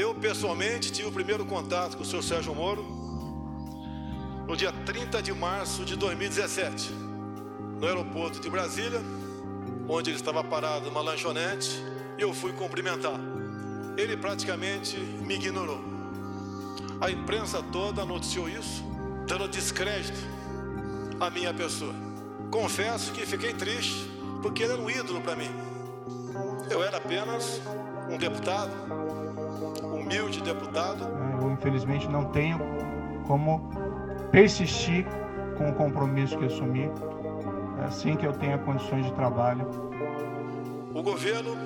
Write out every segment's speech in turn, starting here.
Eu, pessoalmente, tive o primeiro contato com o senhor Sérgio Moro no dia 30 de março de 2017, no aeroporto de Brasília, onde ele estava parado numa lanchonete, e eu fui cumprimentar. Ele praticamente me ignorou. A imprensa toda noticiou isso, dando descrédito à minha pessoa. Confesso que fiquei triste, porque ele era um ídolo para mim. Eu era apenas um deputado, humilde deputado. Eu, infelizmente, não tenho como persistir com o compromisso que assumi assim que eu tenha condições de trabalho. O governo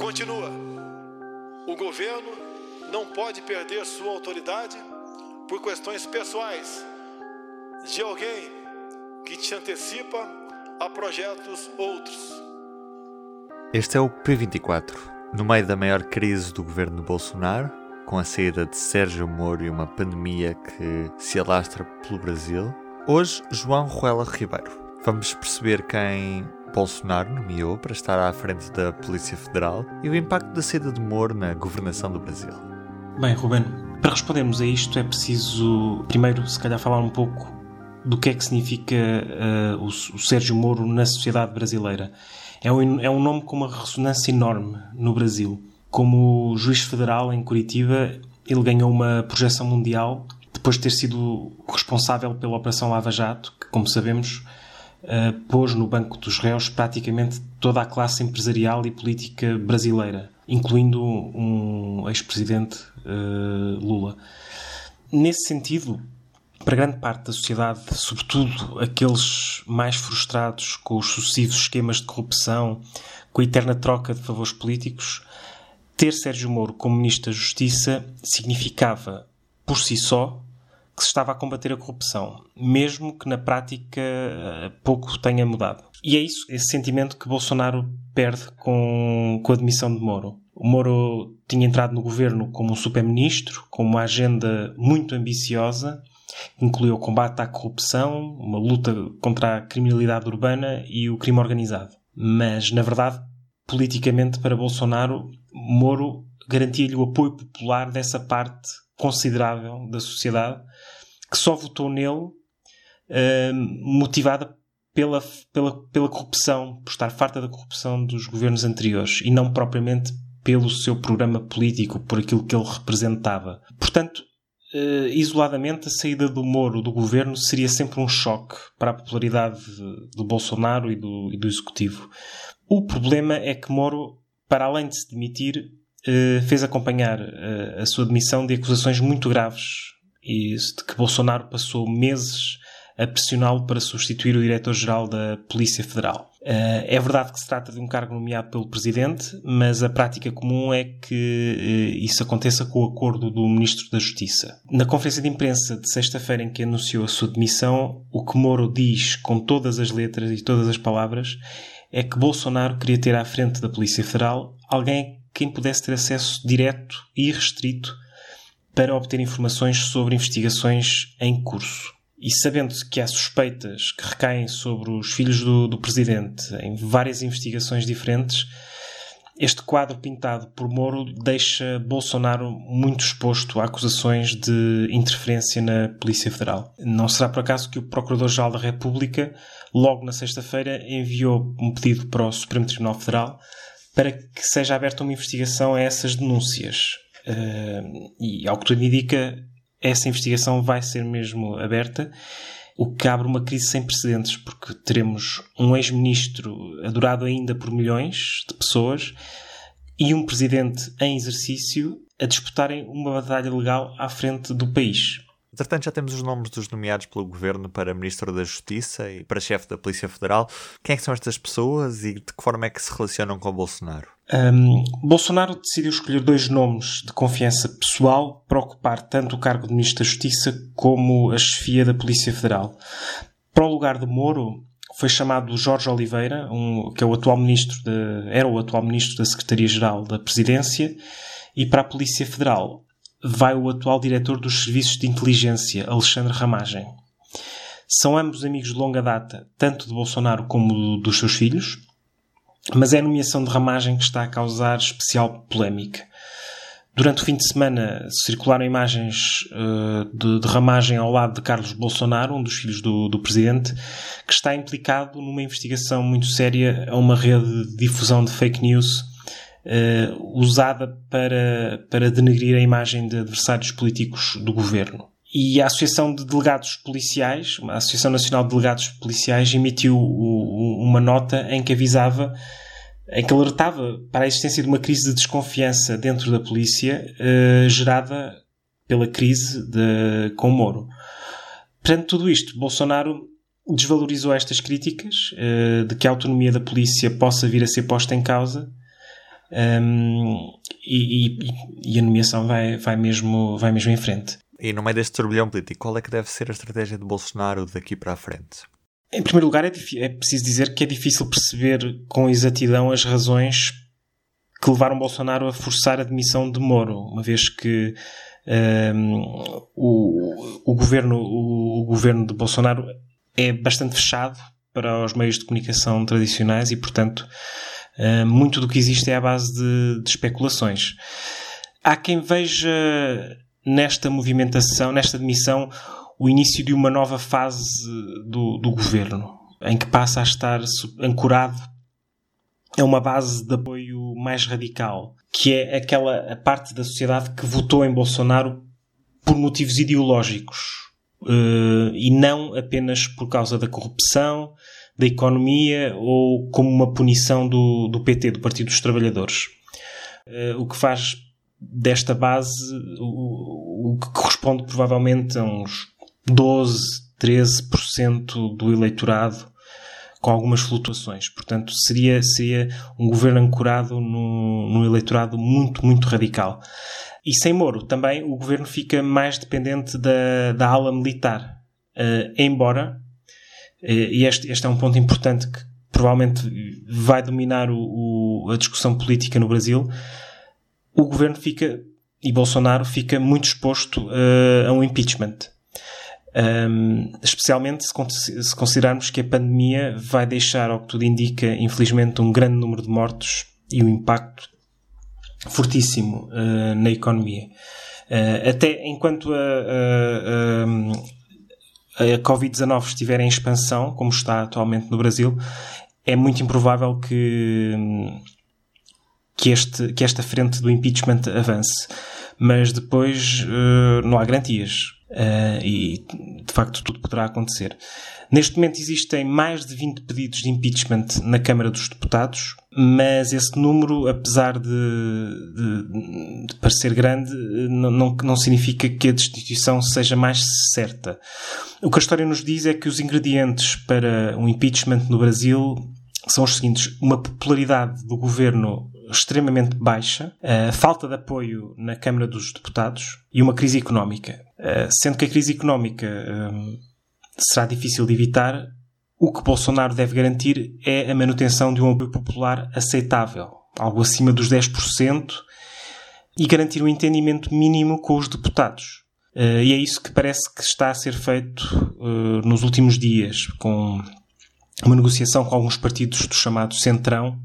continua. O governo não pode perder sua autoridade por questões pessoais de alguém que te antecipa a projetos outros. Este é o P24. No meio da maior crise do governo Bolsonaro, com a saída de Sérgio Moro e uma pandemia que se alastra pelo Brasil, hoje João Ruela Ribeiro. Vamos perceber quem Bolsonaro nomeou para estar à frente da Polícia Federal e o impacto da saída de Moro na governação do Brasil. Bem, Ruben, para respondermos a isto é preciso primeiro, se calhar, falar um pouco do que é que significa uh, o, o Sérgio Moro na sociedade brasileira. É um, é um nome com uma ressonância enorme no Brasil. Como juiz federal em Curitiba, ele ganhou uma projeção mundial depois de ter sido responsável pela Operação Lava Jato, que, como sabemos, uh, pôs no banco dos réus praticamente toda a classe empresarial e política brasileira, incluindo um ex-presidente uh, Lula. Nesse sentido, para grande parte da sociedade, sobretudo aqueles mais frustrados com os sucessivos esquemas de corrupção, com a eterna troca de favores políticos, ter Sérgio Moro como Ministro da Justiça significava, por si só, que se estava a combater a corrupção, mesmo que na prática eh, pouco tenha mudado. E é isso, esse sentimento que Bolsonaro perde com, com a admissão de Moro. O Moro tinha entrado no governo como um super-ministro, com uma agenda muito ambiciosa Incluiu o combate à corrupção, uma luta contra a criminalidade urbana e o crime organizado. Mas, na verdade, politicamente, para Bolsonaro, Moro garantia-lhe o apoio popular dessa parte considerável da sociedade que só votou nele uh, motivada pela, pela, pela corrupção, por estar farta da corrupção dos governos anteriores e não propriamente pelo seu programa político, por aquilo que ele representava. Portanto, uh, isoladamente, a saída do Moro do governo seria sempre um choque para a popularidade do Bolsonaro e do, e do executivo. O problema é que Moro, para além de se demitir, uh, fez acompanhar uh, a sua demissão de acusações muito graves e de que Bolsonaro passou meses a pressioná-lo para substituir o diretor-geral da Polícia Federal. Uh, é verdade que se trata de um cargo nomeado pelo Presidente, mas a prática comum é que uh, isso aconteça com o acordo do Ministro da Justiça. Na conferência de imprensa de sexta-feira em que anunciou a sua demissão, o que Moro diz com todas as letras e todas as palavras é que Bolsonaro queria ter à frente da Polícia Federal alguém quem pudesse ter acesso direto e restrito para obter informações sobre investigações em curso. E sabendo que há suspeitas que recaem sobre os filhos do, do presidente em várias investigações diferentes, este quadro pintado por Moro deixa Bolsonaro muito exposto a acusações de interferência na Polícia Federal. Não será por acaso que o Procurador-Geral da República, logo na sexta-feira, enviou um pedido para o Supremo Tribunal Federal para que seja aberta uma investigação a essas denúncias. Uh, e, ao que tudo indica, essa investigação vai ser mesmo aberta, o que abre uma crise sem precedentes, porque teremos um ex-ministro adorado ainda por milhões de pessoas e um presidente em exercício a disputarem uma batalha legal à frente do país. Entretanto, já temos os nomes dos nomeados pelo governo para Ministro da Justiça e para chefe da Polícia Federal. Quem é que são estas pessoas e de que forma é que se relacionam com Bolsonaro? Um, Bolsonaro decidiu escolher dois nomes de confiança pessoal para ocupar tanto o cargo de Ministro da Justiça como a chefia da Polícia Federal. Para o lugar de Moro, foi chamado Jorge Oliveira, um, que é o atual ministro de, era o atual ministro da Secretaria-Geral da Presidência, e para a Polícia Federal, vai o atual diretor dos Serviços de Inteligência, Alexandre Ramagem. São ambos amigos de longa data, tanto de Bolsonaro como dos seus filhos, mas é a nomeação de Ramagem que está a causar especial polémica. Durante o fim de semana circularam imagens uh, de, de ramagem ao lado de Carlos Bolsonaro, um dos filhos do, do presidente, que está implicado numa investigação muito séria a uma rede de difusão de fake news uh, usada para, para denegrir a imagem de adversários políticos do governo. E a Associação de Delegados Policiais, a Associação Nacional de Delegados Policiais, emitiu uma nota em que avisava em que alertava para a existência de uma crise de desconfiança dentro da polícia uh, gerada pela crise de, com o Moro. Perante tudo isto, Bolsonaro desvalorizou estas críticas uh, de que a autonomia da polícia possa vir a ser posta em causa um, ehm, e, e, e, a nomeação vai, vai, mesmo, vai mesmo em frente. E no meio deste turbilhão político, qual é que deve ser a estratégia de Bolsonaro daqui para a frente? Em primeiro lugar, é, é, preciso dizer que é difícil perceber com exatidão as razões que levaram Bolsonaro a forçar a demissão de Moro, uma vez que um, o, o, governo, o, o, governo de Bolsonaro é bastante fechado para os meios de comunicação tradicionais e, portanto, uh, muito do que existe é à base de, de especulações. Há quem veja nesta movimentação, nesta demissão, o início de uma nova fase do, do governo, em que passa a estar ancorado a uma base de apoio mais radical, que é aquela parte da sociedade que votou em Bolsonaro por motivos ideológicos uh, e não apenas por causa da corrupção, da economia ou como uma punição do, do PT, do Partido dos Trabalhadores. Uh, o que faz desta base o, o que corresponde provavelmente a uns 12, 13% do eleitorado com algumas flutuações. Portanto, seria, seria um governo ancorado num, eleitorado muito, muito radical. E sem Moro, também o governo fica mais dependente da, da ala militar. Uh, embora, uh, e este, este é um ponto importante que provavelmente vai dominar o, o, a discussão política no Brasil, o governo fica, e Bolsonaro fica muito exposto uh, a um impeachment. Um, especialmente se, considerarmos que a pandemia vai deixar, ao que tudo indica, infelizmente, um grande número de mortos e um impacto fortíssimo uh, na economia. Uh, até enquanto a, a, a, a Covid-19 estiver em expansão, como está atualmente no Brasil, é muito improvável que, que, este, que esta frente do impeachment avance. Mas depois uh, não há garantias Uh, e de facto tudo poderá acontecer. Neste momento existem mais de 20 pedidos de impeachment na Câmara dos Deputados, mas esse número, apesar de, de, de parecer grande, não, não, não, significa que a destituição seja mais certa. O que a história nos diz é que os ingredientes para um impeachment no Brasil são os seguintes: uma popularidade do governo extremamente baixa, a falta de apoio na Câmara dos Deputados e uma crise económica. Sendo que a crise económica um, será difícil de evitar, o que Bolsonaro deve garantir é a manutenção de um apoio popular aceitável, algo acima dos 10%, e garantir um entendimento mínimo com os deputados. E é isso que parece que está a ser feito uh, nos últimos dias, com uma negociação com alguns partidos do chamado Centrão,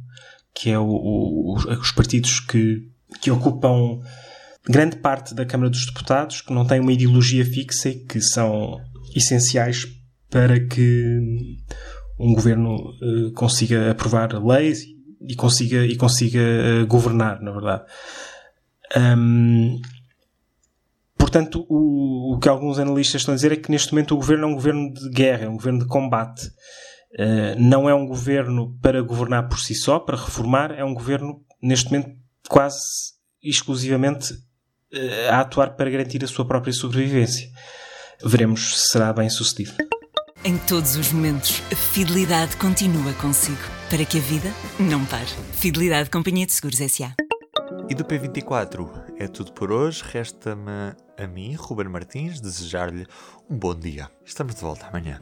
que é o, o, os partidos que, que ocupam grande parte da Câmara dos Deputados, que não tem uma ideologia fixa e que são essenciais para que um governo uh, consiga aprovar leis e consiga, e consiga uh, governar, na verdade. Um, portanto, o, o, que alguns analistas estão a dizer é que neste momento o governo é um governo de guerra, é um governo de combate. Uh, não é um governo para governar por si só, para reformar, é um governo, neste momento, quase exclusivamente uh, a atuar para garantir a sua própria sobrevivência. Veremos se será bem sucedido. Em todos os momentos, a fidelidade continua consigo, para que a vida não pare. Fidelidade Companhia de Seguros S.A. E do P24 é tudo por hoje. Resta-me a mim, Ruben Martins, desejar-lhe um bom dia. Estamos de volta amanhã.